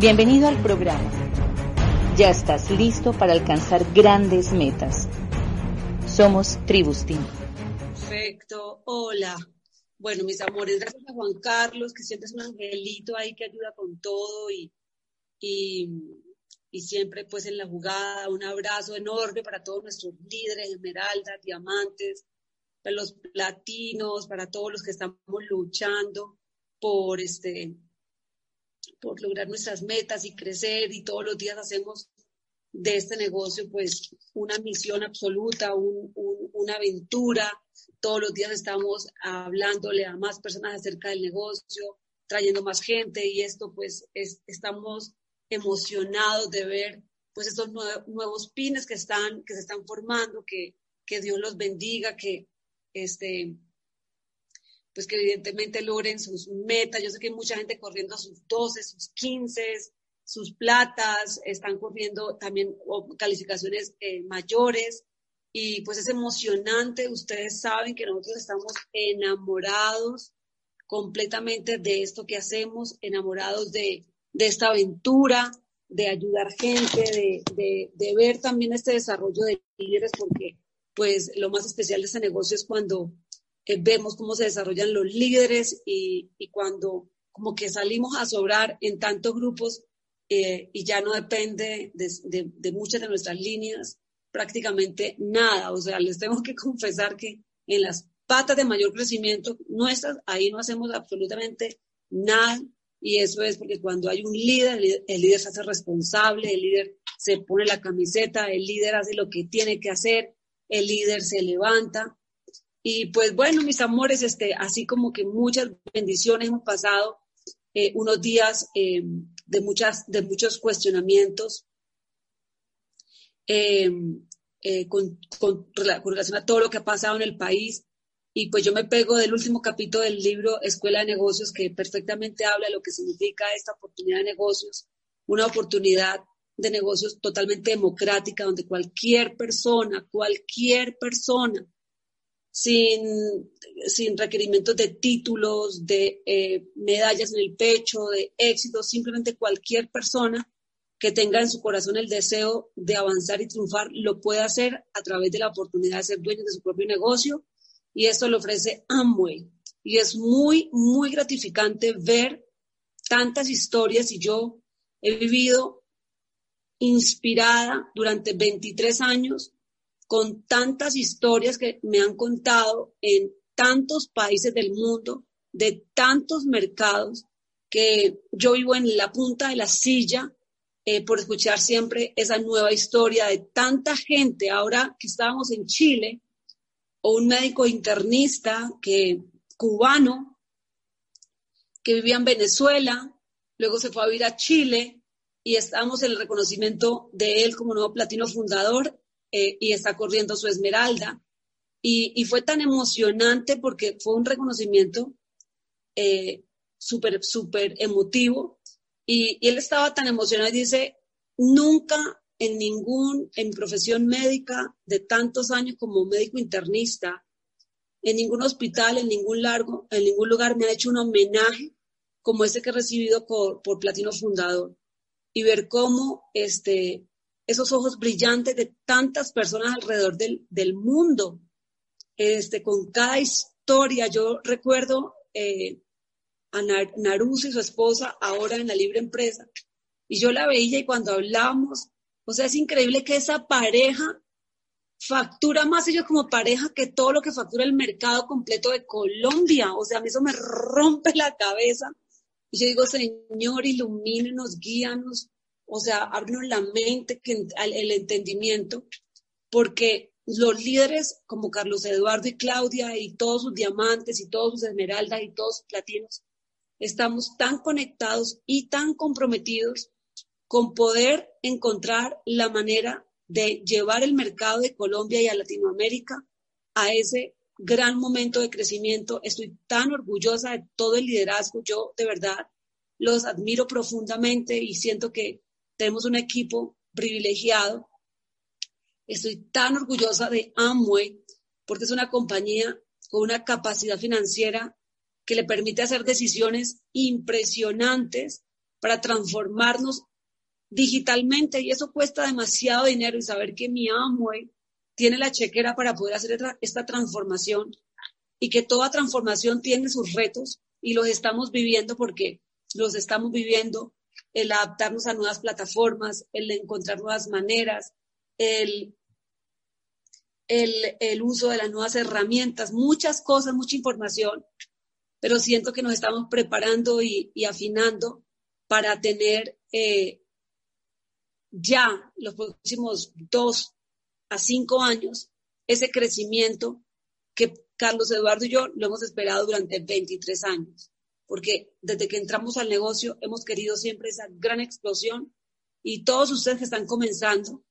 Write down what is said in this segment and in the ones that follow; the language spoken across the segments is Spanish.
Bienvenido al programa. Ya estás listo para alcanzar grandes metas. Somos Tribustin. Perfecto. Hola. Bueno, mis amores, gracias a Juan Carlos, que siempre es un angelito ahí que ayuda con todo y, y, y siempre pues en la jugada. Un abrazo enorme para todos nuestros líderes, esmeraldas, diamantes, para los platinos, para todos los que estamos luchando por este por lograr nuestras metas y crecer y todos los días hacemos de este negocio pues una misión absoluta, una aventura. Todos los días estamos hablándole a más personas acerca del negocio, trayendo más gente y esto pues estamos emocionados de ver pues estos nuevos pines que están que se están formando, que, que Dios los bendiga, que este pues que evidentemente logren sus metas. Yo sé que hay mucha gente corriendo a sus 12, sus 15, sus platas, están corriendo también calificaciones eh, mayores y pues es emocionante. Ustedes saben que nosotros estamos enamorados completamente de esto que hacemos, enamorados de, de esta aventura, de ayudar gente, de, de, de, ver también este desarrollo de líderes, porque pues lo más especial de este negocio es cuando vemos cómo se desarrollan los líderes y, cuando como que salimos a sobrar en tantos grupos eh, y ya no depende de, muchas de nuestras líneas prácticamente nada. O sea, les tengo que confesar que en las patas de mayor crecimiento nuestras, ahí no hacemos absolutamente nada. Y eso es porque cuando hay un líder, el líder se hace responsable, el líder se pone la camiseta, el líder hace lo que tiene que hacer, el líder se levanta y pues bueno, mis amores, este, así como que muchas bendiciones hemos pasado eh, unos días eh, de, muchas, de muchos cuestionamientos eh, con, con, relación a todo lo que ha pasado en el país. Y pues yo me pego del último capítulo del libro Escuela de Negocios, que perfectamente habla de lo que significa esta oportunidad de negocios, una oportunidad de negocios totalmente democrática, donde cualquier persona, cualquier persona sin, sin requerimientos de títulos, de eh, medallas en el pecho, de éxito, simplemente cualquier persona que tenga en su corazón el deseo de avanzar y triunfar lo puede hacer a través de la oportunidad de ser dueño de su propio negocio y esto lo ofrece Amway. Y es muy, muy gratificante ver tantas historias y yo he vivido inspirada durante 23 años con tantas historias que me han contado en tantos países del mundo, de tantos mercados, que yo vivo en la punta de la silla eh, por escuchar siempre esa nueva historia de tanta gente. Ahora que estábamos en Chile, o un médico internista que, cubano que vivía en Venezuela, luego se fue a vivir a Chile y estamos en el reconocimiento de él como nuevo platino fundador eh, y está corriendo su esmeralda. Y, fue tan emocionante porque fue un reconocimiento eh, súper, súper emotivo. Y, él estaba tan emocionado y dice, nunca en ningún, en profesión médica de tantos años como médico internista, en ningún hospital, en ningún largo, en ningún lugar me ha hecho un homenaje como ese que he recibido por, por Platino Fundador. Y ver cómo este, esos ojos brillantes de tantas personas alrededor del, del mundo. Este, con cada historia, yo recuerdo eh, a Naruso y su esposa ahora en la libre empresa, y yo la veía y cuando hablábamos, o sea, es increíble que esa pareja factura más ellos como pareja que todo lo que factura el mercado completo de Colombia. O sea, a mí eso me rompe la cabeza. Y yo digo, Señor, ilumínenos, guíanos, o sea, abrirnos la mente, el entendimiento, porque los líderes como Carlos Eduardo y Claudia y todos sus diamantes y todos sus esmeraldas y todos sus platinos, estamos tan conectados y tan comprometidos con poder encontrar la manera de llevar el mercado de Colombia y a Latinoamérica a ese gran momento de crecimiento. Estoy tan orgullosa de todo el liderazgo. Yo de verdad los admiro profundamente y siento que tenemos un equipo privilegiado. Estoy tan orgullosa de Amway porque es una compañía con una capacidad financiera que le permite hacer decisiones impresionantes para transformarnos digitalmente y eso cuesta demasiado dinero y saber que mi amo tiene la chequera para poder hacer esta transformación y que toda transformación tiene sus retos y los estamos viviendo porque los estamos viviendo, el adaptarnos a nuevas plataformas, el encontrar nuevas maneras, el, el, uso de las nuevas herramientas, muchas cosas, mucha información, pero siento que nos estamos preparando y, afinando para tener eh, ya los próximos dos a cinco años ese crecimiento que Carlos Eduardo y yo lo hemos esperado durante 23 años, porque desde que entramos al negocio hemos querido siempre esa gran explosión y todos ustedes que están comenzando,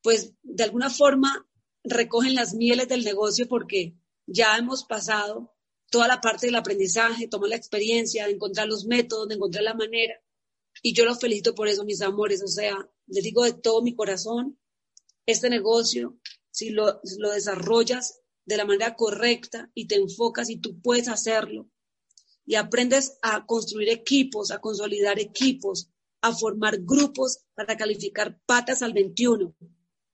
pues de alguna forma recogen las mieles del negocio porque ya hemos pasado toda la parte del aprendizaje, tomar la experiencia, de encontrar los métodos, de encontrar la manera. Y yo los felicito por eso, mis amores. O sea, les digo de todo mi corazón, este negocio, si lo, lo desarrollas de la manera correcta y te enfocas y tú puedes hacerlo y aprendes a construir equipos, a consolidar equipos, a formar grupos para calificar patas al 21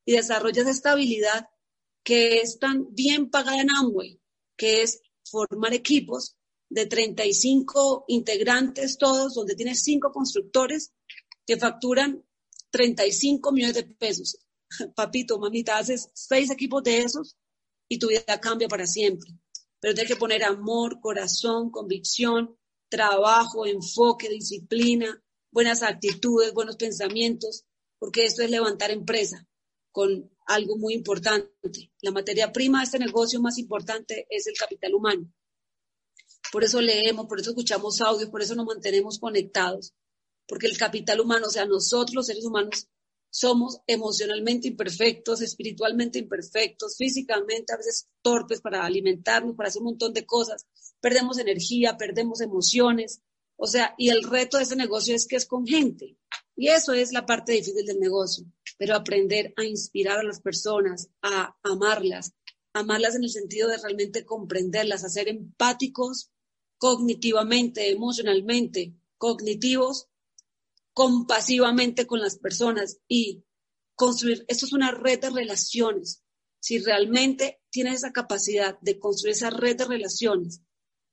y desarrollas esta habilidad que es tan bien pagada en Amway, que es formar equipos de 35 integrantes todos, donde tienes cinco constructores que facturan 35 millones de pesos. Papito, mamita, haces seis equipos de esos y tu vida cambia para siempre. Pero tienes que poner amor, corazón, convicción, trabajo, enfoque, disciplina, buenas actitudes, buenos pensamientos, porque esto es levantar empresa con algo muy importante. La materia prima de este negocio más importante es el capital humano. Por eso leemos, por eso escuchamos audios, por eso nos mantenemos conectados, porque el capital humano, o sea, nosotros los seres humanos, somos emocionalmente imperfectos, espiritualmente imperfectos, físicamente a veces torpes para alimentarnos, para hacer un montón de cosas. Perdemos energía, perdemos emociones. O sea, y el reto de ese negocio es que es con gente. Y eso es la parte difícil del negocio. Pero aprender a inspirar a las personas, a amarlas, amarlas en el sentido de realmente comprenderlas, a ser empáticos cognitivamente, emocionalmente, cognitivos compasivamente con las personas y construir, esto es una red de relaciones. Si realmente tienes esa capacidad de construir esa red de relaciones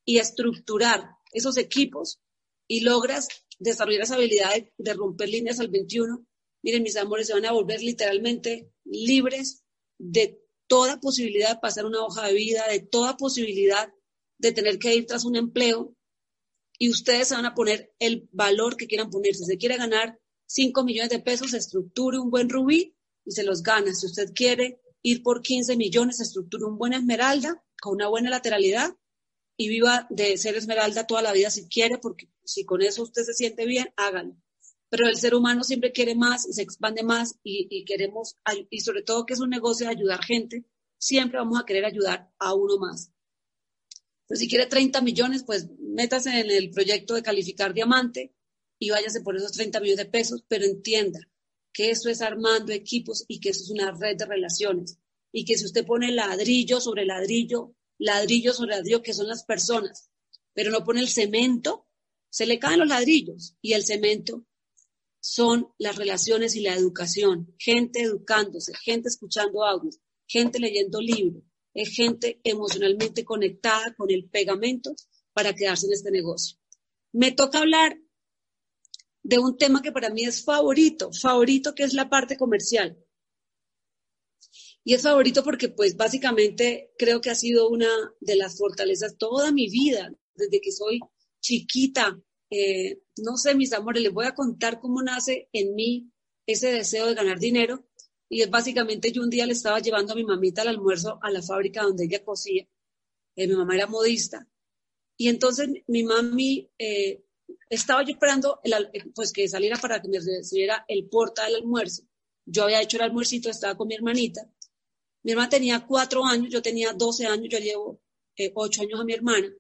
y estructurar esos equipos y logras desarrollar esa habilidad de, romper líneas al 21, miren mis amores, se van a volver literalmente libres de toda posibilidad de pasar una hoja de vida, de toda posibilidad de tener que ir tras un empleo, y ustedes se van a poner el valor que quieran poner. Si se quiere ganar 5 millones de pesos, estructure un buen rubí y se los gana. Si usted quiere ir por 15 millones, estructure un buen esmeralda con una buena lateralidad y viva de ser esmeralda toda la vida si quiere, porque si con eso usted se siente bien, háganlo. Pero el ser humano siempre quiere más y se expande más y, y queremos, y sobre todo que es un negocio de ayudar gente, siempre vamos a querer ayudar a uno más. Entonces, si quiere 30 millones, pues métase en el proyecto de calificar diamante y váyase por esos 30 millones de pesos, pero entienda que eso es armando equipos y que eso es una red de relaciones. Y que si usted pone ladrillo sobre ladrillo, ladrillo sobre ladrillo, que son las personas, pero no pone el cemento, se le caen los ladrillos y el cemento son las relaciones y la educación, gente educándose, gente escuchando audios, gente leyendo libros, es gente emocionalmente conectada con el pegamento para quedarse en este negocio. Me toca hablar de un tema que para mí es favorito, favorito que es la parte comercial. Y es favorito porque pues básicamente creo que ha sido una de las fortalezas toda mi vida, desde que soy chiquita. Eh, no sé, mis amores, les voy a contar cómo nace en mí ese deseo de ganar dinero y es básicamente yo un día le estaba llevando a mi mamita al almuerzo a la fábrica donde ella cosía. Eh, mi mamá era modista. Y entonces mi mami, eh, estaba yo esperando pues que saliera para que me recibiera el porta del almuerzo. Yo había hecho el almuercito, estaba con mi hermanita. Mi hermana tenía cuatro años, yo tenía doce años, yo llevo eh, ocho años a mi hermana.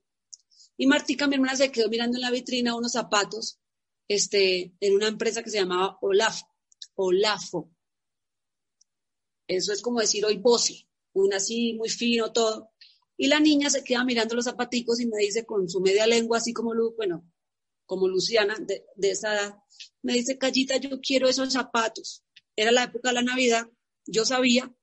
Y Martica, mi hermana, se quedó mirando en la vitrina unos zapatos este, en una empresa que se llamaba Olaf, Olafo. Eso es como decir hoy Bossi, un así muy fino, todo. Y la niña se queda mirando los zapaticos y me dice con su media lengua, así como, bueno, como Luciana, de, de esa edad, me dice, Callita, yo quiero esos zapatos. Era la época de la Navidad, yo sabía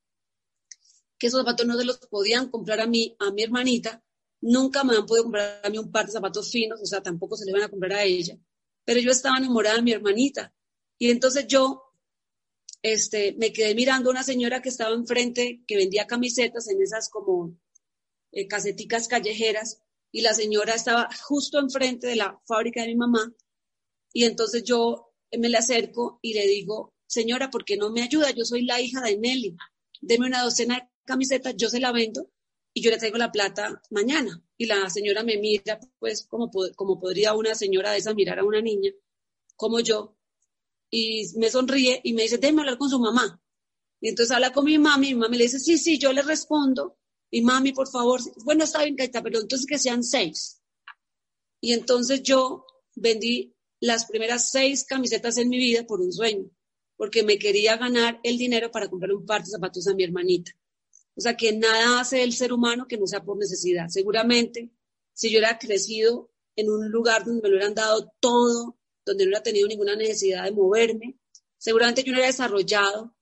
que esos zapatos no se los podían comprar a mí, a mi hermanita, nunca me han podido comprar a mí un par de zapatos finos, o sea, tampoco se le iban a comprar a ella, pero yo estaba enamorada de mi hermanita. Y entonces yo este, me quedé mirando a una señora que estaba enfrente, que vendía camisetas en esas como eh, caseticas callejeras, y la señora estaba justo enfrente de la fábrica de mi mamá, y entonces yo me le acerco y le digo, señora, ¿por qué no me ayuda? Yo soy la hija de Nelly, deme una docena de camisetas, yo se la vendo y yo le traigo la plata mañana. Y la señora me mira, pues, como, como podría una señora de esa mirar a una niña, como yo, y me sonríe y me dice, déjeme hablar con su mamá. Y entonces habla con mi mami, y mi mami le dice, sí, sí, yo le respondo, y mami, por favor, bueno, está bien, Caita, pero entonces que sean seis. Y entonces yo vendí las primeras seis camisetas en mi vida por un sueño, porque me quería ganar el dinero para comprar un par de zapatos a mi hermanita. O sea, que nada hace el ser humano que no sea por necesidad. Seguramente, si yo hubiera crecido en un lugar donde me lo hubieran dado todo, donde no hubiera tenido ninguna necesidad de moverme, seguramente yo no hubiera desarrollado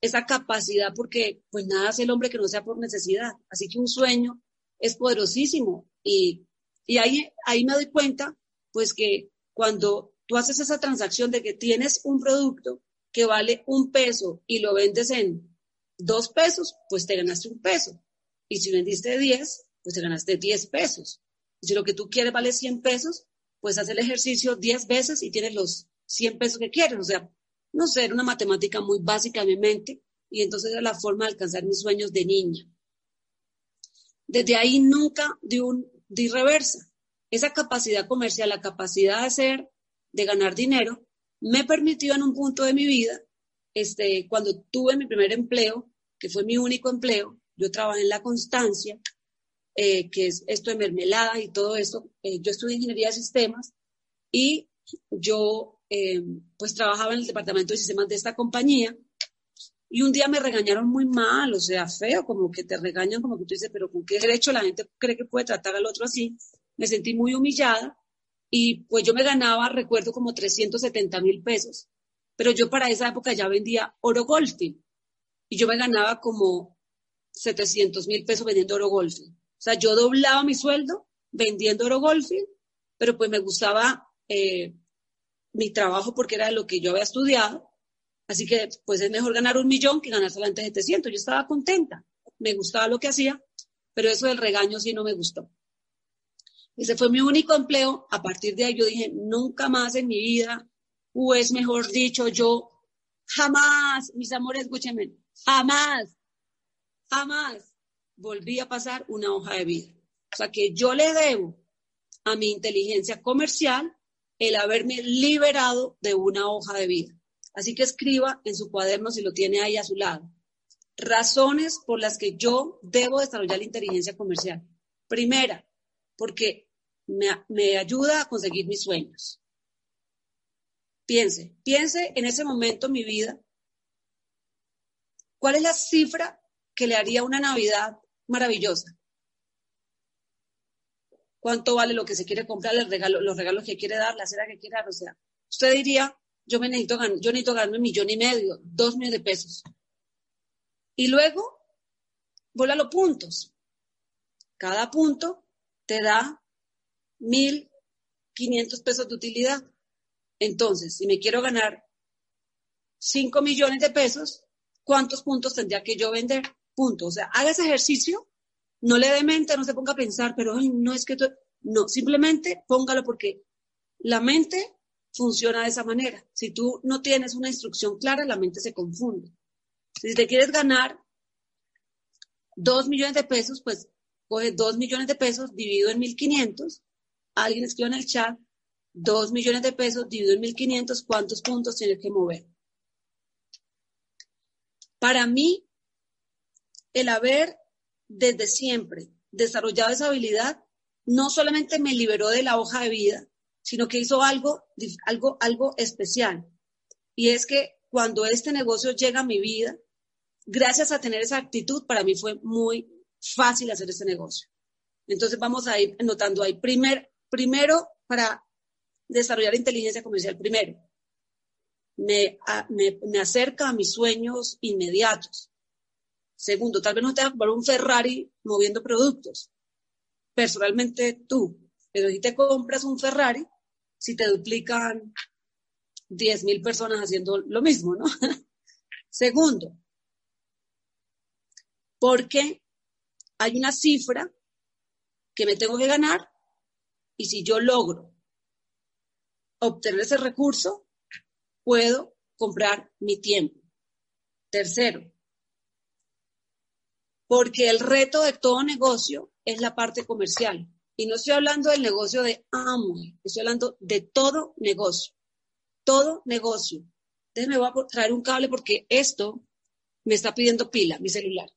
esa capacidad porque pues nada hace el hombre que no sea por necesidad. Así que un sueño es poderosísimo y, y ahí, ahí me doy cuenta pues que cuando tú haces esa transacción de que tienes un producto que vale un peso y lo vendes en dos pesos, pues te ganaste un peso. Y si vendiste diez, pues te ganaste diez pesos. Y si lo que tú quieres vale cien pesos, pues haz el ejercicio diez veces y tienes los cien pesos que quieres. O sea, no sé, era una matemática muy básica en mi mente y entonces era la forma de alcanzar mis sueños de niña. Desde ahí nunca di, un, di reversa. Esa capacidad comercial, la capacidad de hacer, de ganar dinero, me permitió en un punto de mi vida este, cuando tuve mi primer empleo, que fue mi único empleo, yo trabajé en La Constancia, eh, que es esto de mermelada y todo esto. Eh, yo estudié ingeniería de sistemas y yo eh, pues trabajaba en el departamento de sistemas de esta compañía y un día me regañaron muy mal, o sea, feo, como que te regañan, como que tú dices, pero ¿con qué derecho la gente cree que puede tratar al otro así? Me sentí muy humillada y pues yo me ganaba, recuerdo, como 370 mil pesos pero yo para esa época ya vendía oro golfing y yo me ganaba como 700 mil pesos vendiendo oro golfing. O sea, yo doblaba mi sueldo vendiendo oro golfing, pero pues me gustaba eh, mi trabajo porque era lo que yo había estudiado. Así que pues es mejor ganar un millón que ganar solamente 700. Yo estaba contenta, me gustaba lo que hacía, pero eso del regaño sí no me gustó. Ese fue mi único empleo. A partir de ahí yo dije, nunca más en mi vida o es mejor dicho, yo jamás, mis amores, escúchenme, jamás, jamás volví a pasar una hoja de vida. O sea que yo le debo a mi inteligencia comercial el haberme liberado de una hoja de vida. Así que escriba en su cuaderno si lo tiene ahí a su lado. Razones por las que yo debo desarrollar la inteligencia comercial. Primera, porque me, ayuda a conseguir mis sueños. Piense, piense en ese momento en mi vida, ¿cuál es la cifra que le haría una Navidad maravillosa? ¿Cuánto vale lo que se quiere comprar, los regalos que quiere dar, la cena que quiere dar? O sea, usted diría, yo me necesito ganar, yo necesito ganarme un millón y medio, dos millones de pesos. Y luego, vuelve a los puntos. Cada punto te da mil quinientos pesos de utilidad. Entonces, si me quiero ganar 5 millones de pesos, ¿cuántos puntos tendría que yo vender? Punto. O sea, haga ese ejercicio, no le dé mente, no se ponga a pensar, pero no es que... No, simplemente póngalo porque la mente funciona de esa manera. Si tú no tienes una instrucción clara, la mente se confunde. Si te quieres ganar 2 millones de pesos, pues coge 2 millones de pesos dividido en 1500. Alguien escribe en el chat 2 millones de pesos dividido en 1500, ¿cuántos puntos tiene que mover? Para mí, el haber desde siempre desarrollado esa habilidad no solamente me liberó de la hoja de vida, sino que hizo algo, algo, algo especial. Y es que cuando este negocio llega a mi vida, gracias a tener esa actitud, para mí fue muy fácil hacer este negocio. Entonces vamos a ir notando ahí. Primer, primero, para desarrollar inteligencia comercial primero. Me, me, acerca a mis sueños inmediatos. Segundo, tal vez no te vas a comprar un Ferrari moviendo productos. Personalmente tú. Pero si te compras un Ferrari, si te duplican 10.000 personas haciendo lo mismo, ¿no? Segundo, porque hay una cifra que me tengo que ganar y si yo logro obtener ese recurso, puedo comprar mi tiempo. Tercero, porque el reto de todo negocio es la parte comercial. Y no estoy hablando del negocio de amo, estoy hablando de todo negocio. Todo negocio. Déjenme voy a traer un cable porque esto me está pidiendo pila, mi celular.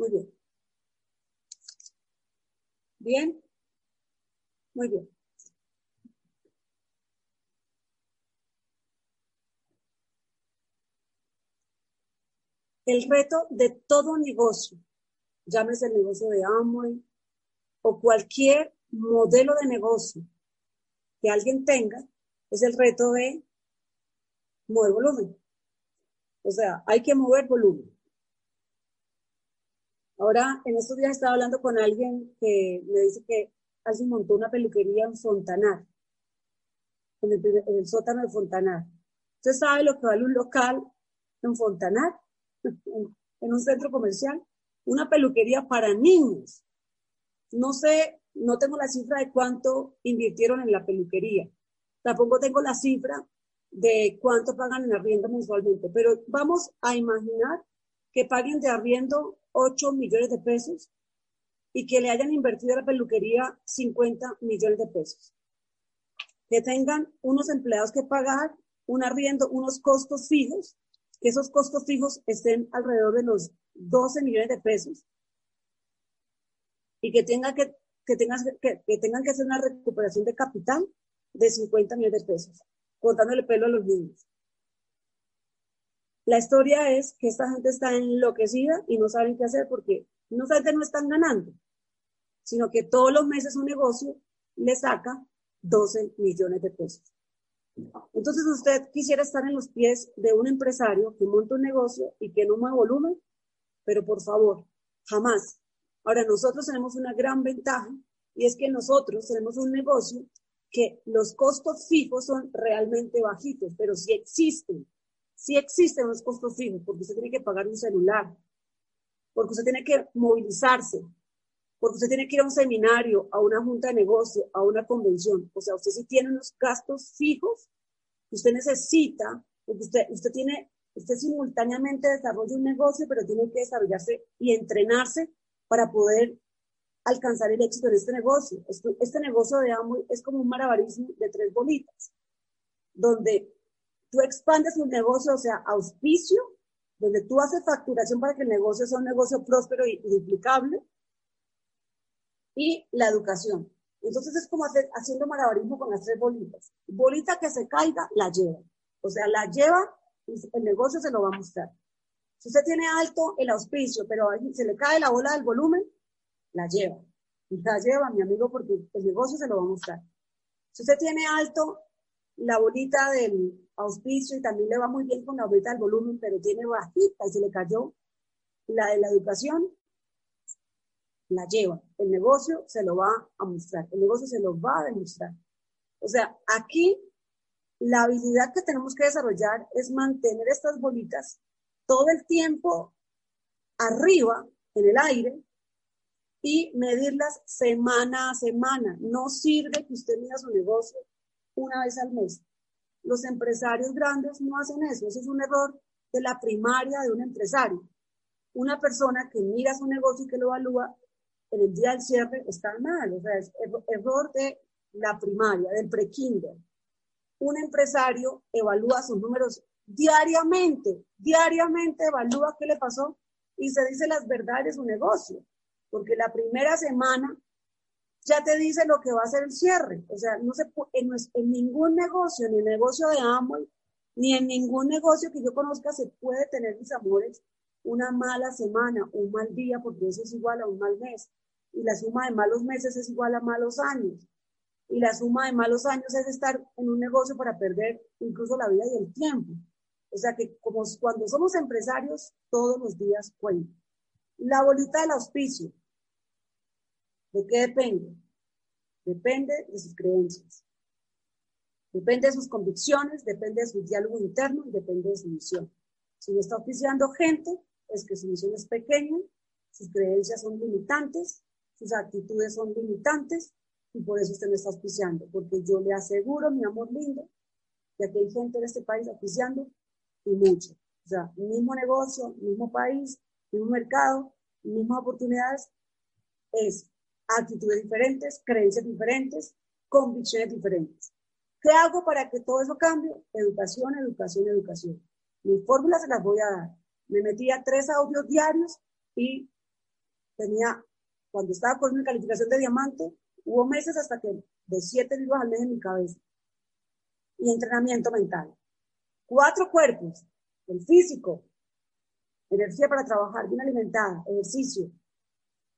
Muy bien. Bien. Muy bien. El reto de todo negocio, llámese el negocio de Amway o cualquier modelo de negocio que alguien tenga, es el reto de mover volumen. O sea, hay que mover volumen. Ahora, en estos días estaba hablando con alguien que me dice que alguien montó una peluquería en Fontanar, en el, sótano de Fontanar. ¿Usted sabe lo que vale un local en Fontanar, en un centro comercial? Una peluquería para niños. No sé, no tengo la cifra de cuánto invirtieron en la peluquería. Tampoco tengo la cifra de cuánto pagan en arriendo mensualmente, pero vamos a imaginar que paguen de arriendo 8 millones de pesos y que le hayan invertido a la peluquería 50 millones de pesos. Que tengan unos empleados que pagar, un arriendo, unos costos fijos, que esos costos fijos estén alrededor de los 12 millones de pesos y que, tenga que, que, tengan, que, que tengan que hacer una recuperación de capital de 50 millones de pesos, contándole pelo a los niños. La historia es que esta gente está enloquecida y no saben qué hacer porque no solamente no están ganando, sino que todos los meses un negocio le saca 12 millones de pesos. Entonces usted quisiera estar en los pies de un empresario que monta un negocio y que no mueve volumen, pero por favor, jamás. Ahora nosotros tenemos una gran ventaja y es que nosotros tenemos un negocio que los costos fijos son realmente bajitos, pero sí existen sí existen los costos fijos, porque usted tiene que pagar un celular, porque usted tiene que movilizarse, porque usted tiene que ir a un seminario, a una junta de negocio, a una convención. O sea, usted sí tiene unos gastos fijos que usted necesita, porque usted, usted tiene, usted simultáneamente desarrolla un negocio, pero tiene que desarrollarse y entrenarse para poder alcanzar el éxito en este negocio. Este, este negocio de Amway es como un maravillismo de tres bolitas, donde tú expandes un negocio, o sea, auspicio, donde tú haces facturación para que el negocio sea un negocio próspero y, duplicable, y la educación. Entonces es como haciendo malabarismo con las tres bolitas. Bolita que se caiga, la lleva. O sea, la lleva y el negocio se lo va a mostrar. Si usted tiene alto el auspicio, pero se le cae la bola del volumen, la lleva. Y la lleva, mi amigo, porque el negocio se lo va a mostrar. Si usted tiene alto la bolita del auspicio y también le va muy bien con la vuelta del volumen, pero tiene bajita y se le cayó la de la educación, la lleva. El negocio se lo va a mostrar, el negocio se lo va a demostrar. O sea, aquí la habilidad que tenemos que desarrollar es mantener estas bolitas todo el tiempo arriba, en el aire, y medirlas semana a semana. No sirve que usted mida su negocio una vez al mes. Los empresarios grandes no hacen eso. Eso es un error de la primaria de un empresario. Una persona que mira su negocio y que lo evalúa en el día del cierre está mal. O sea, es error de la primaria, del pre-kinder. Un empresario evalúa sus números diariamente, diariamente evalúa qué le pasó y se dice las verdades de su negocio, porque la primera semana ya te dice lo que va a ser el cierre. O sea, no se en, en ningún negocio, ni en el negocio de Amway, ni en ningún negocio que yo conozca se puede tener, mis amores, una mala semana, un mal día, porque eso es igual a un mal mes. Y la suma de malos meses es igual a malos años. Y la suma de malos años es estar en un negocio para perder incluso la vida y el tiempo. O sea que como cuando somos empresarios, todos los días cuentan. La bolita del auspicio. ¿De qué depende? Depende de sus creencias. Depende de sus convicciones, depende de su diálogo interno y depende de su misión. Si no está auspiciando gente, es que su misión es pequeña, sus creencias son limitantes, sus actitudes son limitantes y por eso usted me está auspiciando. Porque yo le aseguro, mi amor lindo, que aquí hay gente en este país auspiciando y mucho. O sea, mismo negocio, mismo país, mismo mercado, mismas oportunidades, es actitudes diferentes, creencias diferentes, convicciones diferentes. ¿Qué hago para que todo eso cambie? Educación, educación, educación. Mis fórmulas se las voy a dar. Me metí a tres audios diarios y tenía, cuando estaba con mi calificación de diamante, hubo meses hasta que de siete libros al mes en mi cabeza. Y entrenamiento mental. Cuatro cuerpos, el físico, energía para trabajar, bien alimentada, ejercicio.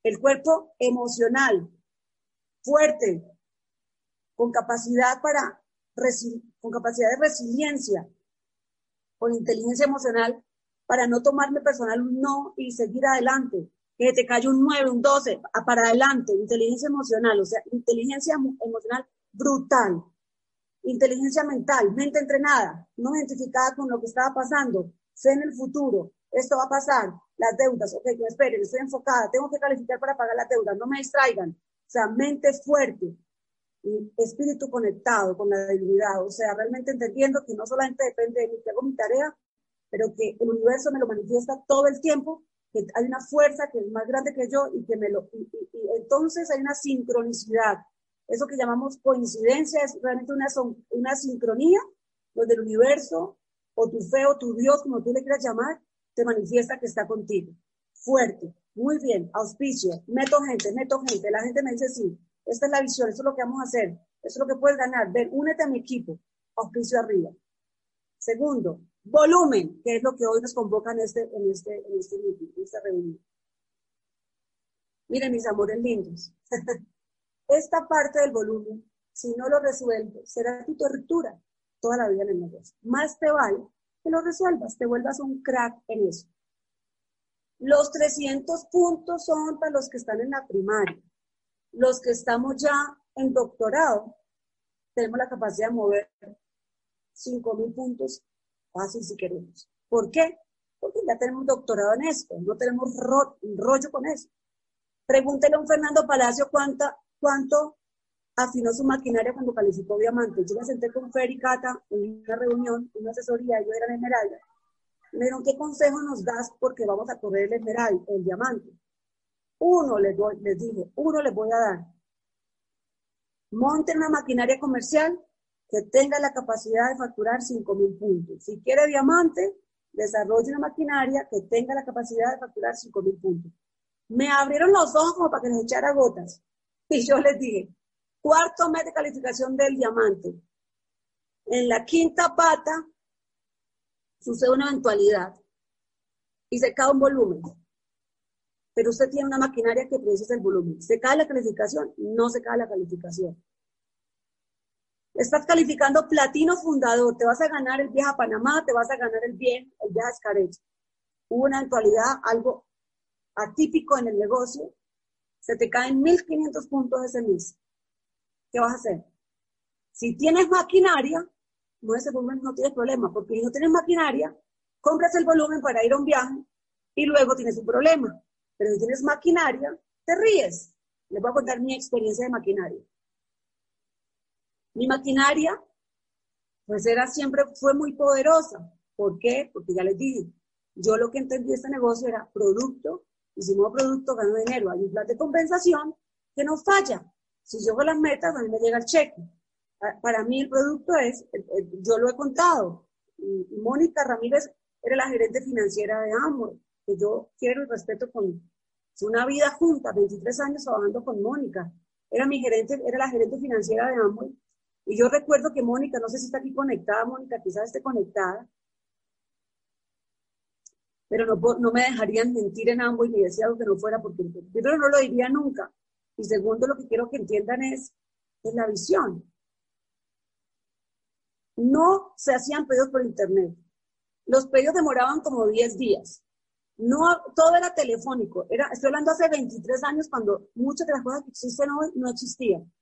El cuerpo emocional, fuerte, con capacidad para con capacidad de resiliencia, con inteligencia emocional, para no tomarme personal un no y seguir adelante. Que te cae un 9, un 12, para adelante, inteligencia emocional, o sea, inteligencia emocional brutal. Inteligencia mental, mente entrenada, no identificada con lo que estaba pasando, sé en el futuro, esto va a pasar, las deudas, ok, que esperen, estoy enfocada, tengo que calificar para pagar las deudas, no me distraigan. O sea, mente fuerte y espíritu conectado con la divinidad, o sea, realmente entendiendo que no solamente depende de mí, que hago mi tarea, pero que el universo me lo manifiesta todo el tiempo, que hay una fuerza que es más grande que yo y que me lo, y entonces hay una sincronicidad eso que llamamos coincidencia es realmente una, una sincronía donde el universo o tu fe o tu Dios, como tú le quieras llamar, te manifiesta que está contigo. Fuerte, muy bien, auspicio, meto gente, meto gente. La gente me dice, sí, esta es la visión, esto es lo que vamos a hacer, esto es lo que puedes ganar. Ven, únete a mi equipo, auspicio arriba. Segundo, volumen, que es lo que hoy nos convoca en este, en este, en este en esta reunión. Miren, mis amores lindos. Esta parte del volumen, si no lo resuelves, será tu tortura toda la vida en el negocio. Más te vale que lo resuelvas, te vuelvas un crack en eso. Los 300 puntos son para los que están en la primaria. Los que estamos ya en doctorado, tenemos la capacidad de mover 5.000 puntos fácil si queremos. ¿Por qué? Porque ya tenemos doctorado en esto, no tenemos rollo con eso. Pregúntele a un Fernando Palacio cuánta, cuánto afinó su maquinaria cuando calificó diamante. Yo me senté con Fer y Cata en una reunión, una asesoría, yo era en Esmeralda. Me dijeron, ¿qué consejo nos das? Porque vamos a correr el Esmeralda, el diamante. Uno les dije, uno les voy a dar. Monten una maquinaria comercial que tenga la capacidad de facturar 5 mil puntos. Si quiere diamante, desarrolle una maquinaria que tenga la capacidad de facturar 5 mil puntos. Me abrieron los ojos como para que les echara gotas. Y yo les dije, cuarto mes de calificación del diamante. En la quinta pata sucede una eventualidad y se cae un volumen. Pero usted tiene una maquinaria que precisa el volumen. ¿Se cae la calificación? No se cae la calificación. Estás calificando platino fundador, te vas a ganar el viaje a Panamá, te vas a ganar el bien, el viaje a Escarecho. Hubo una actualidad, algo atípico en el negocio, se te caen 1.500 puntos ese mes. ¿Qué vas a hacer? Si tienes maquinaria, no ese volumen no tienes problema, porque si no tienes maquinaria, compras el volumen para ir a un viaje y luego tienes un problema. Pero si tienes maquinaria, te ríes. Les voy a contar mi experiencia de maquinaria. Mi maquinaria, pues era siempre, fue muy poderosa. ¿Por qué? Porque ya les dije, yo lo que entendí de este negocio era producto, y si no producto, gano dinero. Hay un plan de compensación que no falla. Si yo hago las metas, a mí me llega el cheque. Para mí el producto es, eh, eh, yo lo he contado, Mónica Ramírez era la gerente financiera de Amor, que yo quiero y respeto con una vida junta, 23 años trabajando con Mónica. Era mi gerente, era la gerente financiera de Amor. Y yo recuerdo que Mónica, no sé si está aquí conectada, Mónica, quizás esté conectada, pero no, no me dejarían mentir en ambos ni decir algo que no fuera, porque primero no lo diría nunca. Y segundo, lo que quiero que entiendan es, es la visión. No se hacían pedidos por internet. Los pedidos demoraban como 10 días. No, todo era telefónico. Era, estoy hablando hace 23 años cuando muchas de las cosas que existen hoy no existían.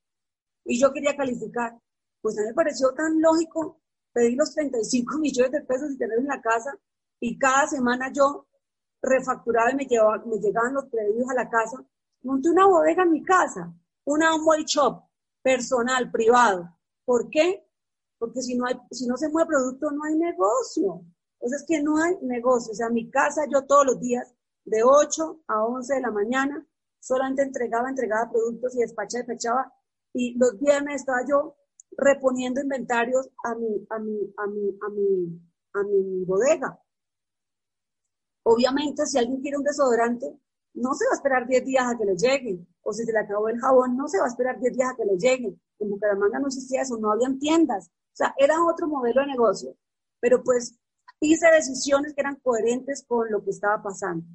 Y yo quería calificar. Pues a mí me pareció tan lógico pedir los 35 millones de pesos y tenerlos en la casa y cada semana yo refacturaba y me, llevaba, me llegaban los pedidos a la casa. Monté una bodega en mi casa, una Amway Shop personal, privado. ¿Por qué? Porque si no, hay, si no se mueve producto, no hay negocio. Entonces, es que no hay negocio. O sea, mi casa yo todos los días, de 8 a 11 de la mañana, solamente entregaba, entregaba productos y despachaba, despachaba. Y los viernes estaba yo reponiendo inventarios a mi, a mi, a mi, a mi, a mi bodega. Obviamente, si alguien quiere un desodorante, no se va a esperar 10 días a que le llegue. O si se le acabó el jabón, no se va a esperar 10 días a que le llegue. En Bucaramanga no existía eso, no habían tiendas. O sea, era otro modelo de negocio. Pero pues hice decisiones que eran coherentes con lo que estaba pasando.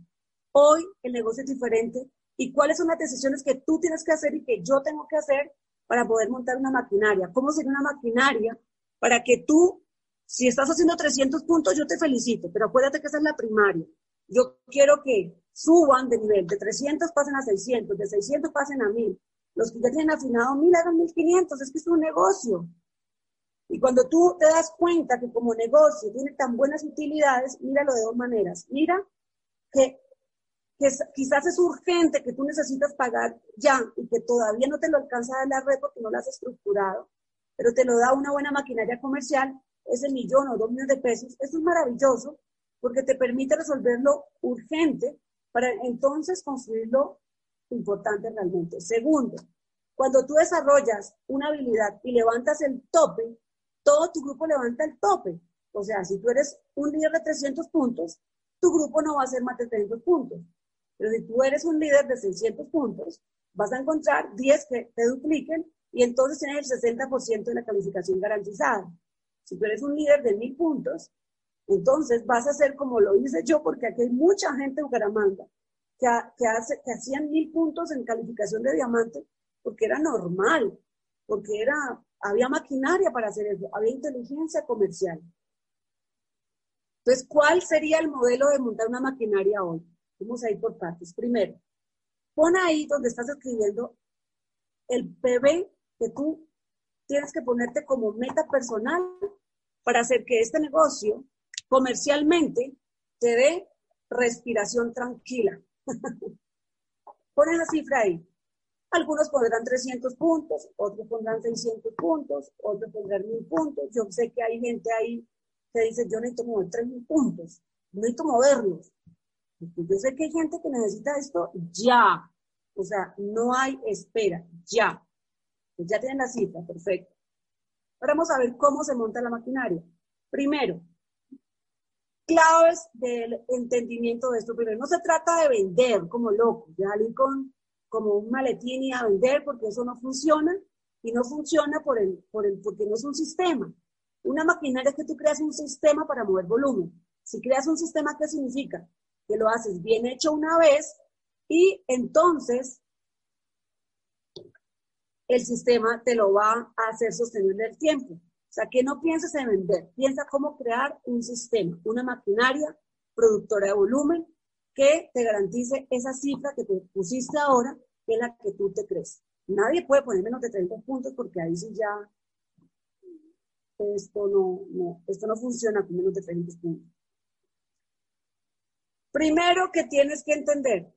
Hoy el negocio es diferente. ¿Y cuáles son las decisiones que tú tienes que hacer y que yo tengo que hacer para poder montar una maquinaria? ¿Cómo sería una maquinaria para que tú, si estás haciendo 300 puntos, yo te felicito, pero acuérdate que esa es la primaria. Yo quiero que suban de nivel, de 300 pasen a 600, de 600 pasen a 1000. Los que ya tienen afinado 1000 hagan 1500, es que es un negocio. Y cuando tú te das cuenta que como negocio tiene tan buenas utilidades, míralo de dos maneras. Mira que, quizás es urgente que tú necesitas pagar ya y que todavía no te lo alcanza a la red porque no lo has estructurado, pero te lo da una buena maquinaria comercial, ese millón o dos millones de pesos. Eso es maravilloso porque te permite resolverlo urgente para entonces construirlo importante realmente. Segundo, cuando tú desarrollas una habilidad y levantas el tope, todo tu grupo levanta el tope. O sea, si tú eres un líder de 300 puntos, tu grupo no va a ser más de 300 puntos. Pero si tú eres un líder de 600 puntos, vas a encontrar 10 que te dupliquen y entonces tienes el 60% de la calificación garantizada. Si tú eres un líder de 1000 puntos, entonces vas a hacer como lo hice yo, porque aquí hay mucha gente en Bucaramanga que, que, hace, que hacían 1000 puntos en calificación de diamante porque era normal, porque era había maquinaria para hacer eso, había inteligencia comercial. Entonces, ¿cuál sería el modelo de montar una maquinaria hoy? Vamos a ir por partes. Primero, pon ahí donde estás escribiendo el PB que tú tienes que ponerte como meta personal para hacer que este negocio comercialmente te dé respiración tranquila. Pon la cifra ahí. Algunos pondrán 300 puntos, otros pondrán 600 puntos, otros pondrán 1000 puntos. Yo sé que hay gente ahí que dice, yo necesito mover 3000 puntos, necesito moverlos. Yo sé que hay gente que necesita esto ya. O sea, no hay espera, ya. Pues ya tienen la cifra, perfecto. Ahora vamos a ver cómo se monta la maquinaria. Primero, claves del entendimiento de esto. Primero, no se trata de vender como loco, de salir con como un maletín y a vender porque eso no funciona y no funciona por el, por el, porque no es un sistema. Una maquinaria es que tú creas un sistema para mover volumen. Si creas un sistema, ¿qué significa? Que lo haces bien hecho una vez y entonces el sistema te lo va a hacer sostenible el tiempo. O sea, que no pienses en vender, piensa cómo crear un sistema, una maquinaria productora de volumen que te garantice esa cifra que te pusiste ahora, que es la que tú te crees. Nadie puede poner menos de 30 puntos porque ahí sí ya esto no, esto no funciona con menos de 30 puntos. Primero que tienes que entender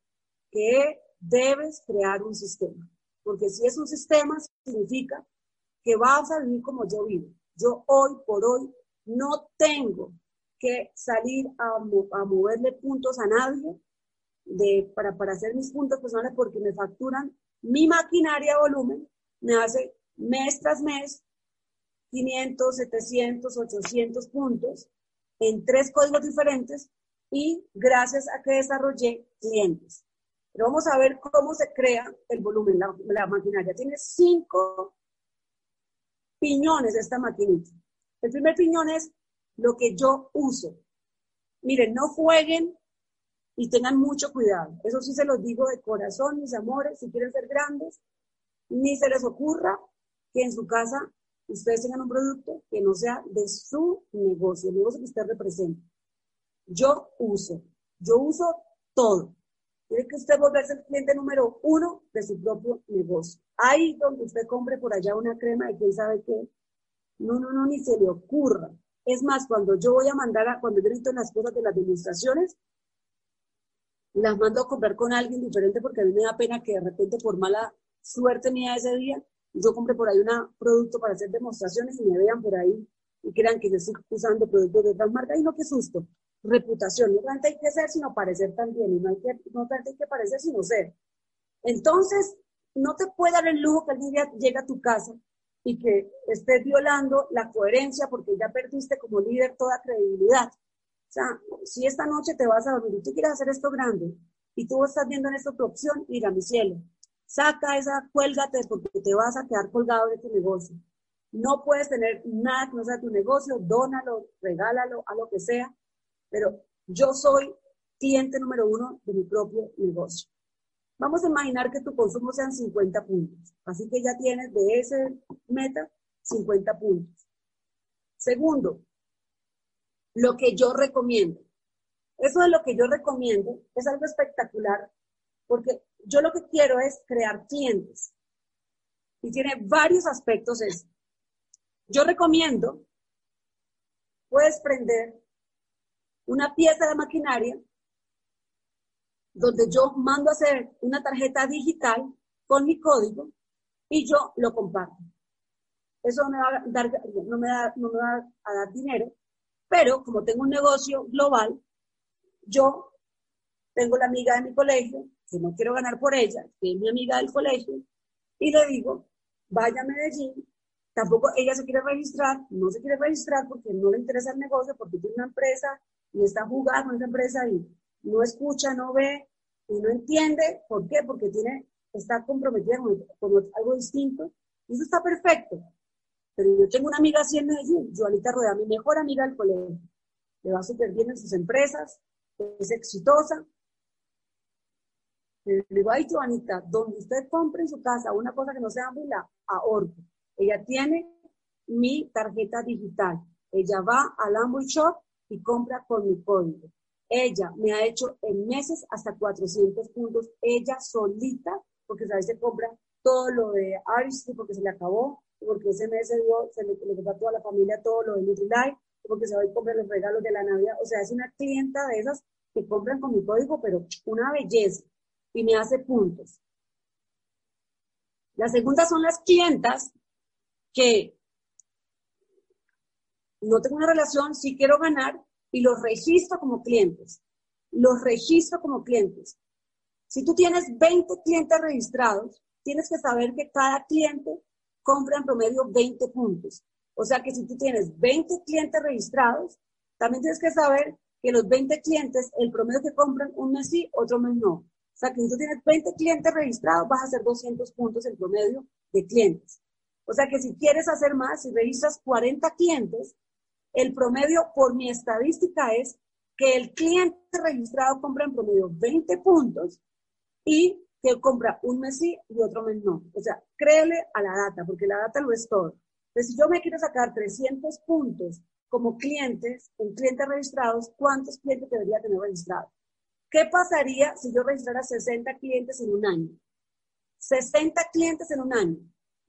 que debes crear un sistema, porque si es un sistema significa que vas a vivir como yo vivo. Yo hoy por hoy no tengo que salir a, a moverle puntos a nadie de, para, para hacer mis puntos personales porque me facturan mi maquinaria volumen, me hace mes tras mes 500, 700, 800 puntos en tres códigos diferentes y gracias a que desarrollé clientes. Pero vamos a ver cómo se crea el volumen. La, la maquinaria tiene cinco piñones esta maquinita. El primer piñón es lo que yo uso. Miren, no jueguen y tengan mucho cuidado. Eso sí se los digo de corazón, mis amores, si quieren ser grandes, ni se les ocurra que en su casa ustedes tengan un producto que no sea de su negocio, el negocio que usted representa. Yo uso, yo uso todo. Tiene que usted volverse el cliente número uno de su propio negocio. Ahí donde usted compre por allá una crema de quién sabe qué, no, no, no, ni se le ocurra. Es más, cuando yo voy a mandar, a, cuando yo necesito las cosas de las demostraciones, las mando a comprar con alguien diferente porque a mí me da pena que de repente por mala suerte mía ese día yo compré por ahí un producto para hacer demostraciones y me vean por ahí y crean que yo estoy usando productos de otras marcas y no, qué susto. Reputación, no tanto hay que ser sino parecer también, y no, hay que, no hay que parecer sino ser. Entonces, no te puede dar el lujo que el día llegue a tu casa y que estés violando la coherencia porque ya perdiste como líder toda credibilidad. O sea, si esta noche te vas a dormir tú quieres hacer esto grande y tú estás viendo en esta tu opción, mira, mi cielo, saca esa, cuélgate porque te vas a quedar colgado de tu negocio. No puedes tener nada que no sea tu negocio, dónalo, regálalo, a lo que sea, pero yo soy cliente número uno de mi propio negocio. Vamos a imaginar que tu consumo sean 50 puntos. Así que ya tienes de ese meta 50 puntos. Segundo, lo que yo recomiendo. Eso de lo que yo recomiendo es algo espectacular porque yo lo que quiero es crear clientes. Y tiene varios aspectos eso. Yo recomiendo, puedes prender una pieza de maquinaria donde yo mando a hacer una tarjeta digital con mi código y yo lo comparto. Eso no me va a dar, no me no me va a dar dinero, pero como tengo un negocio global, yo tengo la amiga de mi colegio que no quiero ganar por ella, que es mi amiga del colegio, y le digo, vaya a Medellín, tampoco ella se quiere registrar, no se quiere registrar porque no le interesa el negocio, porque tiene una empresa y está jugando con esa empresa y no escucha, no ve y no entiende. ¿Por qué? Porque tiene, está comprometida con, algo distinto. Y eso está perfecto. Pero yo tengo una amiga así en Medellín, Joanita Rueda, mi mejor amiga del colegio. Le va súper bien en sus empresas, es exitosa, le digo, ay, Joanita, donde usted compre en su casa una cosa que no sea muy la ahorro. Ella tiene mi tarjeta digital. Ella va al Amway Shop y compra con mi código. Ella me ha hecho en meses hasta 400 puntos, ella solita, porque a se compra todo lo de Aristry porque se le acabó, porque ese mes se, dio, se le, le a toda la familia todo lo de Nutrilite, porque se va a comprar los regalos de la Navidad. O sea, es una clienta de esas que compran con mi código, pero una belleza y me hace puntos. La segunda son las clientas que no tengo una relación, sí quiero ganar y los registro como clientes. Los registro como clientes. Si tú tienes 20 clientes registrados, tienes que saber que cada cliente compra en promedio 20 puntos. O sea que si tú tienes 20 clientes registrados, también tienes que saber que los 20 clientes, el promedio que compran un mes sí, otro mes no. O sea, que si tú tienes 20 clientes registrados, vas a hacer 200 puntos en promedio de clientes. O sea, que si quieres hacer más, si registras 40 clientes, el promedio por mi estadística es que el cliente registrado compra en promedio 20 puntos y que compra un mes sí y otro mes no. O sea, créele a la data, porque la data lo es todo. Entonces, si yo me quiero sacar 300 puntos como clientes, en clientes registrados, ¿cuántos clientes debería tener registrados? ¿Qué pasaría si yo registrara 60 clientes en un año? 60 clientes en un año.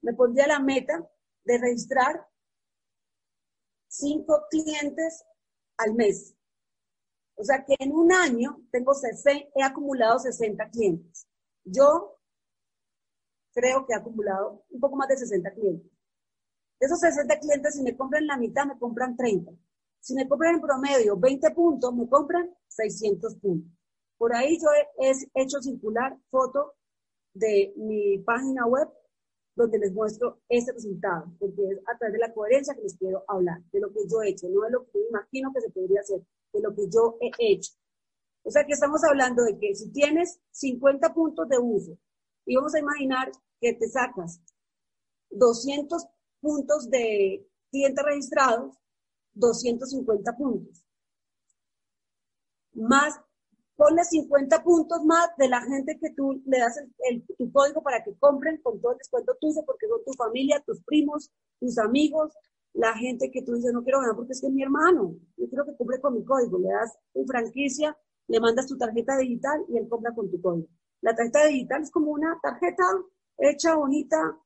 Me pondría la meta de registrar 5 clientes al mes. O sea que en un año tengo he acumulado 60 clientes. Yo creo que he acumulado un poco más de 60 clientes. De esos 60 clientes, si me compran la mitad, me compran 30. Si me compran en promedio 20 puntos, me compran 600 puntos. Por ahí yo he, hecho circular foto de mi página web donde les muestro ese resultado, porque es a través de la coherencia que les quiero hablar, de lo que yo he hecho, no de lo que imagino que se podría hacer, de lo que yo he hecho. O sea que estamos hablando de que si tienes 50 puntos de uso y vamos a imaginar que te sacas 200 puntos de clientes registrados, 250 puntos. Más, ponle 50 puntos más de la gente que tú le das el, tu código para que compren con todo el descuento tuyo, porque son tu familia, tus primos, tus amigos, la gente que tú dices, no quiero ganar porque es que es mi hermano, yo quiero que compre con mi código, le das tu franquicia, le mandas tu tarjeta digital y él compra con tu código. La tarjeta digital es como una tarjeta hecha bonita,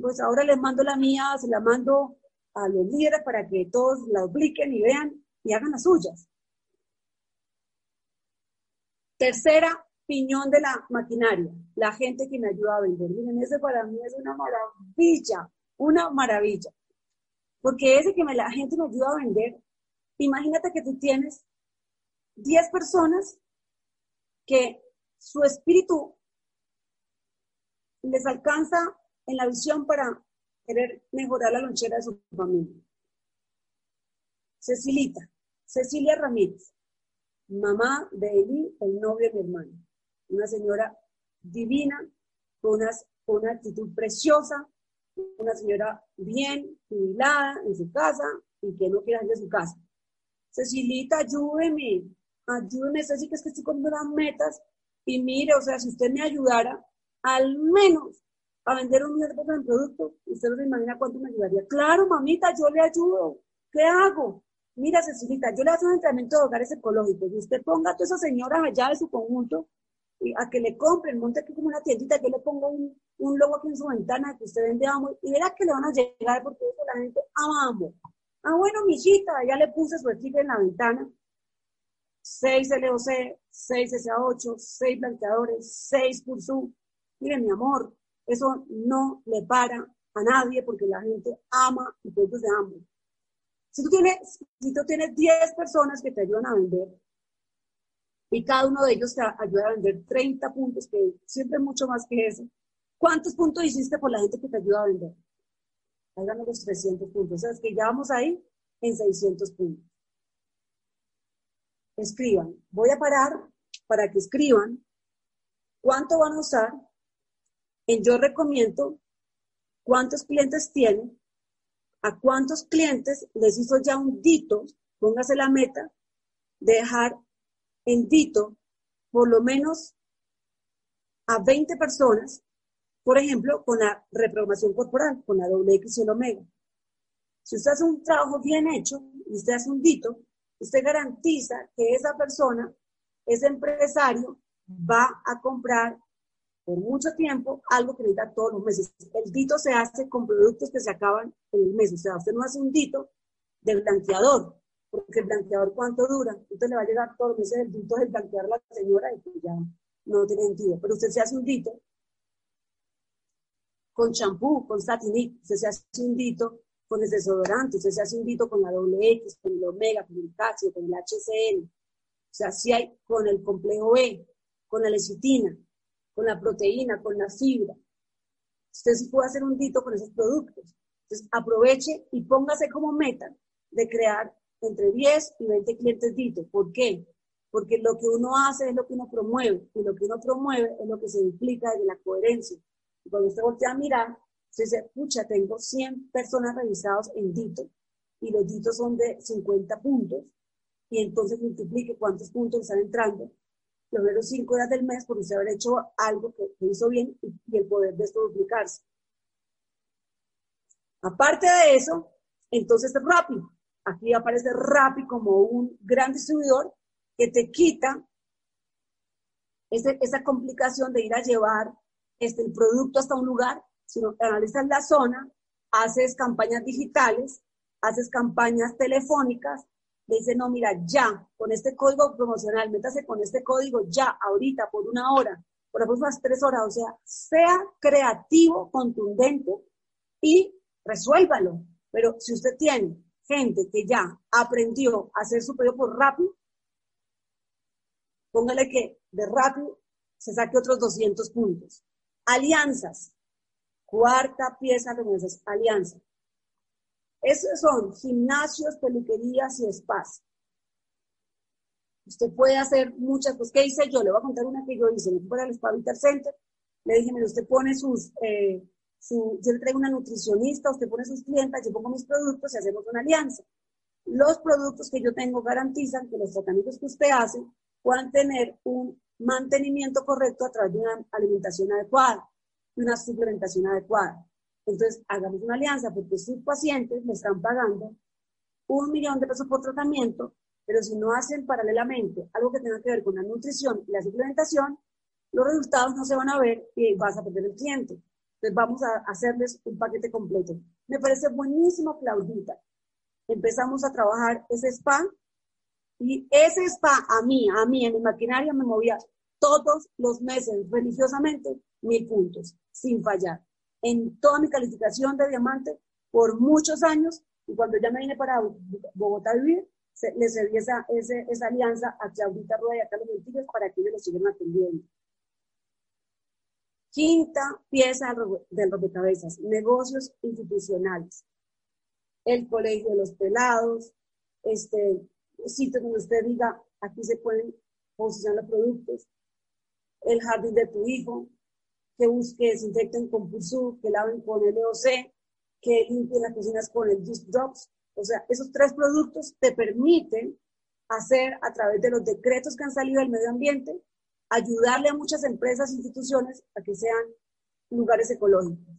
pues ahora les mando la mía, se la mando a los líderes para que todos la apliquen y vean y hagan las suyas. Tercera piñón de la maquinaria, la gente que me ayuda a vender. Miren, ese para mí es una maravilla, una maravilla. Porque ese que la gente me ayuda a vender, imagínate que tú tienes 10 personas que su espíritu les alcanza en la visión para querer mejorar la lonchera de su familia. Cecilita, Cecilia Ramírez, mamá de el novio de mi hermano. Una señora divina, con, una actitud preciosa, una señora bien jubilada en su casa y que no quiere salir de su casa. Cecilita, ayúdeme, ayúdeme, Ceci, que es que estoy con unas metas. Y mire, o sea, si usted me ayudara, al menos a vender un millón de producto, usted no se imagina cuánto me ayudaría. Claro, mamita, yo le ayudo. ¿Qué hago? Mira, Cecilita, yo le hago un entrenamiento de hogares ecológicos y usted ponga a todas esas señoras allá de su conjunto y a que le compren, monte aquí como una tiendita, yo le pongo un, un logo aquí en su ventana que usted vende amor y verá que le van a llegar porque eso la gente ama amor. Ah, bueno, mijita, ya le puse su sticker en la ventana. 6 LOC, 6 SA8, 6 blanqueadores, 6 Pursu. Mire, mi amor, eso no le para a nadie porque la gente ama y puntos de hambre. Si tú tienes, si tú tienes 10 personas que te ayudan a vender y cada uno de ellos te ayuda a vender 30 puntos, que siempre mucho más que eso, ¿cuántos puntos hiciste por la gente que te ayuda a vender? Háganme los 300 puntos. O sea, es que ya vamos ahí en 600 puntos. Escriban. Voy a parar para que escriban cuánto van a usar en Yo Recomiendo, cuántos clientes tienen, a cuántos clientes les hizo ya un dito, póngase la meta de dejar en dito por lo menos a 20 personas, por ejemplo, con la reprogramación corporal, con la doble X y el omega. Si usted hace un trabajo bien hecho y usted hace un dito, usted garantiza que esa persona, ese empresario, va a comprar por mucho tiempo algo que necesita todos los meses. El dito se hace con productos que se acaban en el mes. O sea, usted no hace un dito de blanqueador, porque el blanqueador cuánto dura. Usted le va a llegar todos los meses el dito de blanquear a la señora y pues ya no tiene sentido. Pero usted se hace un dito con champú, con satinit, usted se hace un dito con el desodorante, usted se hace un dito con la doble X, con el omega, con el calcio, con el HCN. O sea, si hay con el complejo B, con la lecitina, con la proteína, con la fibra. Usted sí puede hacer un dito con esos productos. Entonces, aproveche y póngase como meta de crear entre 10 y 20 clientes dito. ¿Por qué? Porque lo que uno hace es lo que uno promueve y lo que uno promueve es lo que se implica desde la coherencia. Y cuando usted voltea a mirar, usted dice, tengo 100 personas revisadas en dito y los ditos son de 50 puntos y entonces multiplique cuántos puntos están entrando los primeros cinco días del mes por usted haber hecho algo que, hizo bien y, y, el poder de esto duplicarse. Aparte de eso, entonces Rappi. Aquí aparece Rappi como un gran distribuidor que te quita esa complicación de ir a llevar este, el producto hasta un lugar, sino analizas la zona, haces campañas digitales, haces campañas telefónicas, le dice, no, mira, ya, con este código promocional, métase con este código ya, ahorita, por una hora, por las próximas tres horas, o sea, sea creativo, contundente y resuélvalo. Pero si usted tiene gente que ya aprendió a hacer su pedido por rápido, póngale que de rápido se saque otros 200 puntos. Alianzas. Cuarta pieza de nuestras alianzas. Esos son gimnasios, peluquerías y spas. Usted puede hacer muchas cosas. ¿Qué hice yo? Le voy a contar una que yo hice. Me fui para el Spa Vital Center. Le dije, mire, usted pone sus, eh, su, yo le traigo una nutricionista, usted pone sus clientes, yo pongo mis productos y hacemos una alianza. Los productos que yo tengo garantizan que los tratamientos que usted hace puedan tener un mantenimiento correcto a través de una alimentación adecuada y una suplementación adecuada. Entonces, hagamos una alianza porque sus pacientes me están pagando un millón de pesos por tratamiento, pero si no hacen paralelamente algo que tenga que ver con la nutrición y la suplementación, los resultados no se van a ver y vas a perder el cliente. Entonces, vamos a hacerles un paquete completo. Me parece buenísimo, Claudita. Empezamos a trabajar ese spa y ese spa a mí, a mí, en mi maquinaria me movía todos los meses religiosamente mil puntos, sin fallar. En toda mi calificación de diamante por muchos años, y cuando ya me vine para Bogotá a vivir, le cedí esa, esa, alianza a Claudita Rueda y a Carlos Mentiras para que ellos lo siguieran atendiendo. Quinta pieza del rompecabezas, negocios institucionales. El colegio de los pelados, este, sitio donde usted diga, aquí se pueden posicionar los productos, el jardín de tu hijo, que busque, desinfecten con Pulsur, que laven con LOC, que limpien las cocinas con el Just Drops. O sea, esos tres productos te permiten hacer a través de los decretos que han salido del medio ambiente, ayudarle a muchas empresas e instituciones a que sean lugares ecológicos.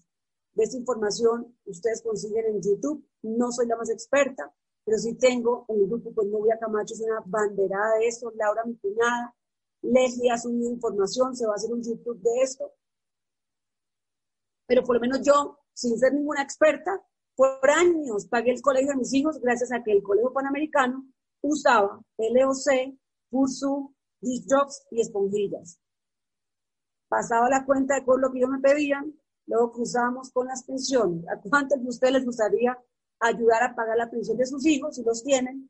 De esta información ustedes consiguen en YouTube. No soy la más experta, pero sí tengo en el grupo pues Novia Camacho, es una banderada de esto, Laura mi cuñada, Leslie ha subido información, se va a hacer un YouTube de esto. Pero por lo menos yo, sin ser ninguna experta, por años pagué el colegio de mis hijos gracias a que el colegio panamericano usaba LOC, Pursu, Disc y esponjillas. Pasaba la cuenta de todo lo que yo me pedían, luego cruzábamos con las pensiones. ¿A cuántos de ustedes les gustaría ayudar a pagar la pensión de sus hijos, si los tienen,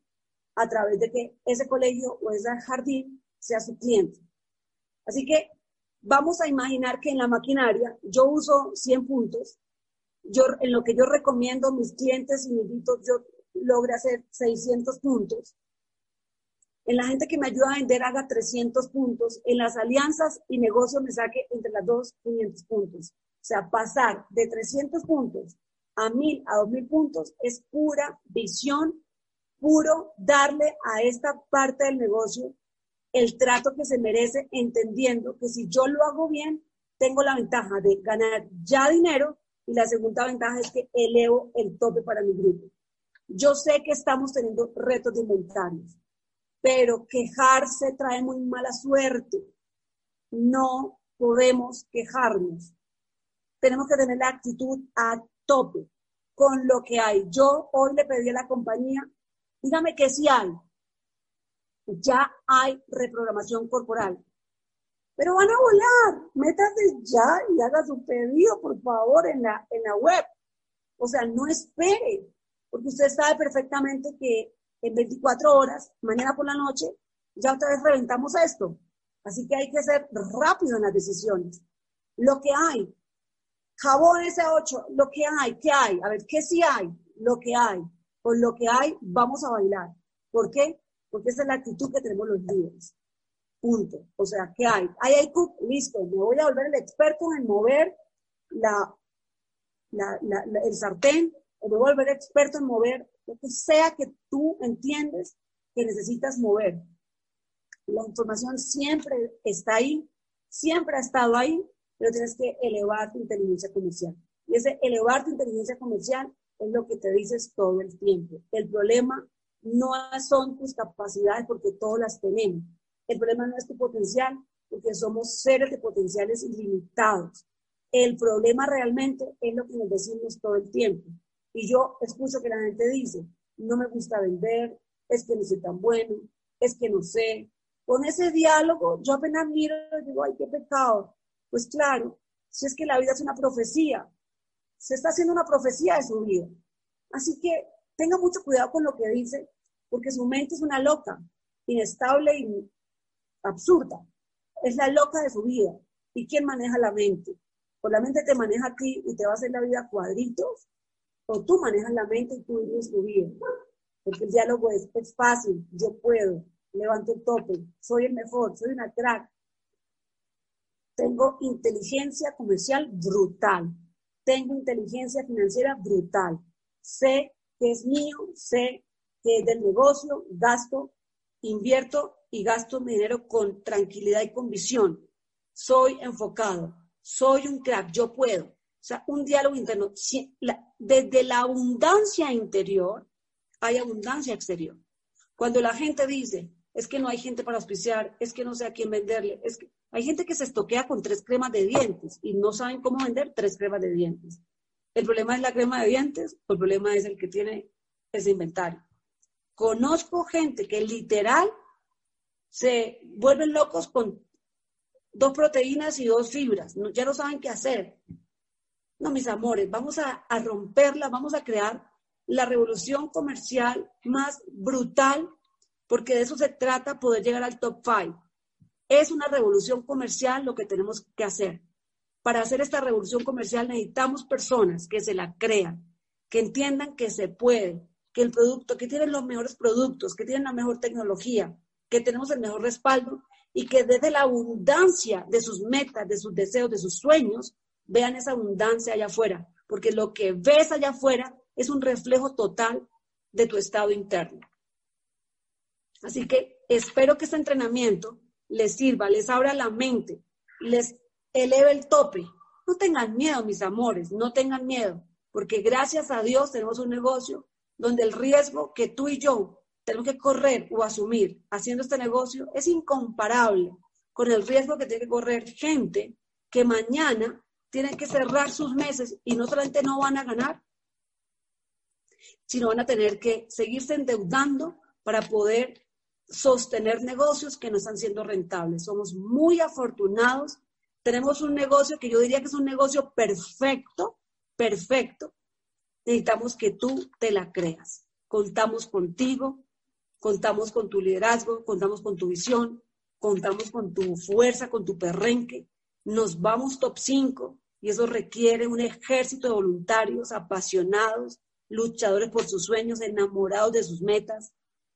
a través de que ese colegio o ese jardín sea su cliente? Así que vamos a imaginar que en la maquinaria yo uso 100 puntos, yo, en lo que yo recomiendo a mis clientes y mis hitos, yo logre hacer 600 puntos. En la gente que me ayuda a vender haga 300 puntos. En las alianzas y negocios me saque entre las dos 500 puntos. O sea, pasar de 300 puntos a 1000, a 2000 puntos es pura visión, puro darle a esta parte del negocio el trato que se merece, entendiendo que si yo lo hago bien, tengo la ventaja de ganar ya dinero y la segunda ventaja es que elevo el tope para mi grupo. Yo sé que estamos teniendo retos de inventarios, pero quejarse trae muy mala suerte. No podemos quejarnos. Tenemos que tener la actitud a tope con lo que hay. Yo hoy le pedí a la compañía, dígame que si hay, ya hay reprogramación corporal. Pero van a volar, métase ya y haga su pedido, por favor, en la, en la web. O sea, no espere, porque usted sabe perfectamente que en 24 horas, mañana por la noche, ya otra vez reventamos esto. Así que hay que ser rápido en las decisiones. Lo que hay, jabón S8, lo que hay, ¿qué hay? A ver, ¿qué sí hay? Lo que hay. Con lo que hay, vamos a bailar. ¿Por qué? Porque esa es la actitud que tenemos los líderes. Punto. O sea, ¿qué hay? Hay, hay listo, me voy a volver el experto en mover la, el sartén, o me voy a volver experto en mover lo que sea que tú entiendes que necesitas mover. La información siempre está ahí, siempre ha estado ahí, pero tienes que elevar tu inteligencia comercial. Y ese elevar tu inteligencia comercial es lo que te dices todo el tiempo. El problema no son tus capacidades porque todas las tenemos. El problema no es tu potencial porque somos seres de potenciales ilimitados. El problema realmente es lo que nos decimos todo el tiempo. Y yo escucho que la gente dice, no me gusta vender, es que no soy tan bueno, es que no sé. Con ese diálogo, yo apenas miro y digo, ay, qué pecado. Pues claro, si es que la vida es una profecía, se está haciendo una profecía de su vida. Así que tenga mucho cuidado con lo que dice, porque su mente es una loca, inestable y absurda. Es la loca de su vida. ¿Y quién maneja la mente? O la mente te maneja a ti y te va a hacer la vida cuadritos, o tú manejas la mente y tú vives tu vida. Porque el diálogo es, es fácil, yo puedo, levanto el tope, soy el mejor, soy una crack. Tengo inteligencia comercial brutal tengo inteligencia financiera brutal. Sé que es mío, sé que es del negocio, gasto, invierto y gasto mi dinero con tranquilidad y con visión. Soy enfocado, soy un crack, yo puedo. O sea, un diálogo interno. Desde la abundancia interior hay abundancia exterior. Cuando la gente dice, es que no hay gente para auspiciar, es que no sé a quién venderle, es que hay gente que se estoquea con tres cremas de dientes y no saben cómo vender tres cremas de dientes. ¿El problema es la crema de dientes o el problema es el que tiene ese inventario? Conozco gente que literal se vuelven locos con dos proteínas y dos fibras. ya no saben qué hacer. No, mis amores, vamos a, a romperla, vamos a crear la revolución comercial más brutal, porque de eso se trata poder llegar al top five. Es una revolución comercial lo que tenemos que hacer. Para hacer esta revolución comercial necesitamos personas que se la crean, que entiendan que se puede, que el producto, que tienen los mejores productos, que tienen la mejor tecnología, que tenemos el mejor respaldo y que desde la abundancia de sus metas, de sus deseos, de sus sueños, vean esa abundancia allá afuera, porque lo que ves allá afuera es un reflejo total de tu estado interno. Así que espero que este entrenamiento les sirva, les abra la mente, les eleve el tope. No tengan miedo, mis amores, no tengan miedo, porque gracias a Dios tenemos un negocio donde el riesgo que tú y yo tenemos que correr o asumir haciendo este negocio es incomparable con el riesgo que tiene que correr gente que mañana tiene que cerrar sus meses y no solamente no van a ganar, sino van a tener que seguirse endeudando para poder sostener negocios que no están siendo rentables. Somos muy afortunados. Tenemos un negocio que yo diría que es un negocio perfecto, perfecto. Necesitamos que tú te la creas. Contamos contigo, contamos con tu liderazgo, contamos con tu visión, contamos con tu fuerza, con tu perrenque. Nos vamos top 5 y eso requiere un ejército de voluntarios apasionados, luchadores por sus sueños, enamorados de sus metas,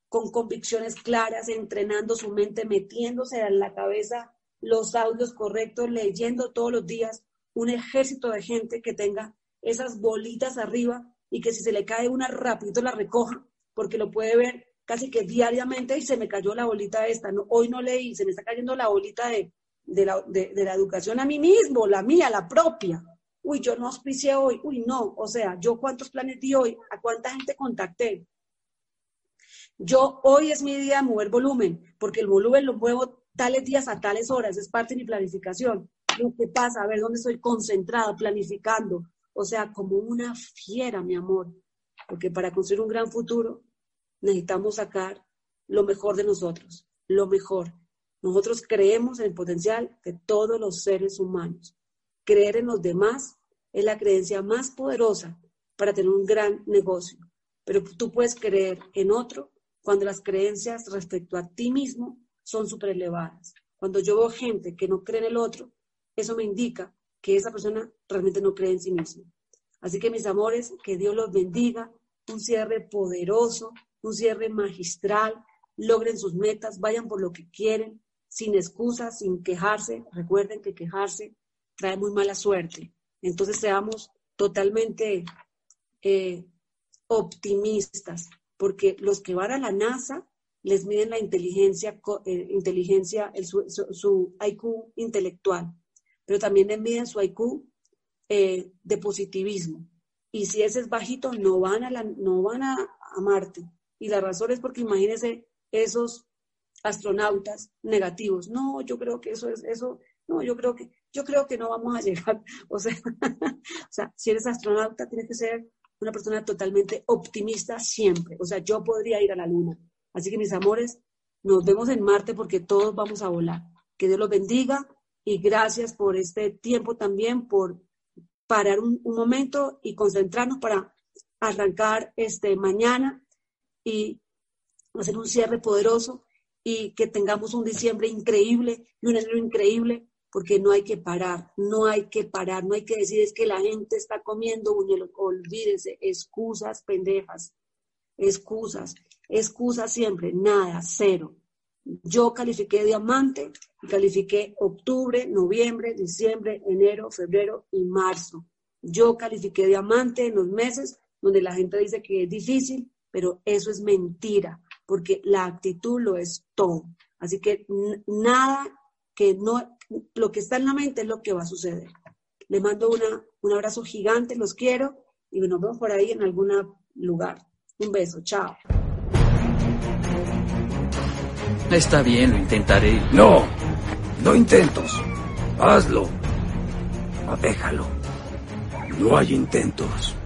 con convicciones claras, entrenando su mente, metiéndose en la cabeza los audios correctos, leyendo todos los días, un ejército de gente que tenga esas bolitas arriba y que si se le cae una rapidito la recoja, porque lo puede ver casi que diariamente y se me cayó la bolita esta, no, hoy no leí, se me está cayendo la bolita de, de, la, de, la educación a mí mismo, la mía, la propia. Uy, yo no auspicié hoy, uy, no, o sea, yo cuántos planes di hoy, a cuánta gente contacté, yo hoy es mi día de mover volumen, porque el volumen lo muevo tales días a tales horas, es parte de mi planificación. Lo que pasa, a ver dónde estoy concentrado, planificando, o sea, como una fiera, mi amor, porque para construir un gran futuro necesitamos sacar lo mejor de nosotros, lo mejor. Nosotros creemos en el potencial de todos los seres humanos. Creer en los demás es la creencia más poderosa para tener un gran negocio. Pero tú puedes creer en otro cuando las creencias respecto a ti mismo son súper elevadas. Cuando yo veo gente que no cree en el otro, eso me indica que esa persona realmente no cree en sí mismo. Así que mis amores, que Dios los bendiga, un cierre poderoso, un cierre magistral, logren sus metas, vayan por lo que quieren, sin excusas, sin quejarse. Recuerden que quejarse trae muy mala suerte. Entonces seamos totalmente eh, optimistas porque los que van a la NASA les miden la inteligencia, eh, inteligencia su, IQ intelectual, pero también les miden su IQ eh, de positivismo. Y si ese es bajito, no van a, la, no van a, a Marte. Y la razón es porque imagínense esos astronautas negativos. No, yo creo que eso es, eso, no, yo creo que, yo creo que no vamos a llegar. O sea, si eres astronauta, tienes que ser una persona totalmente optimista siempre. O sea, yo podría ir a la luna. Así que mis amores, nos vemos en Marte porque todos vamos a volar. Que Dios los bendiga y gracias por este tiempo también, por parar un, momento y concentrarnos para arrancar este mañana y hacer un cierre poderoso y que tengamos un diciembre increíble y un enero increíble, porque no hay que parar, no hay que parar, no hay que decir es que la gente está comiendo olvídese, excusas pendejas, excusas, excusas siempre, nada, cero. Yo califiqué diamante califiqué octubre, noviembre, diciembre, enero, febrero y marzo. Yo califiqué diamante en los meses donde la gente dice que es difícil, pero eso es mentira porque la actitud lo es todo. Así que nada que no, lo que está en la mente es lo que va a suceder. Les mando una, un abrazo gigante, los quiero y nos vemos por ahí en algún lugar. Un beso, chao. Está bien, lo intentaré. No, no intentos. Hazlo. Déjalo. No hay intentos.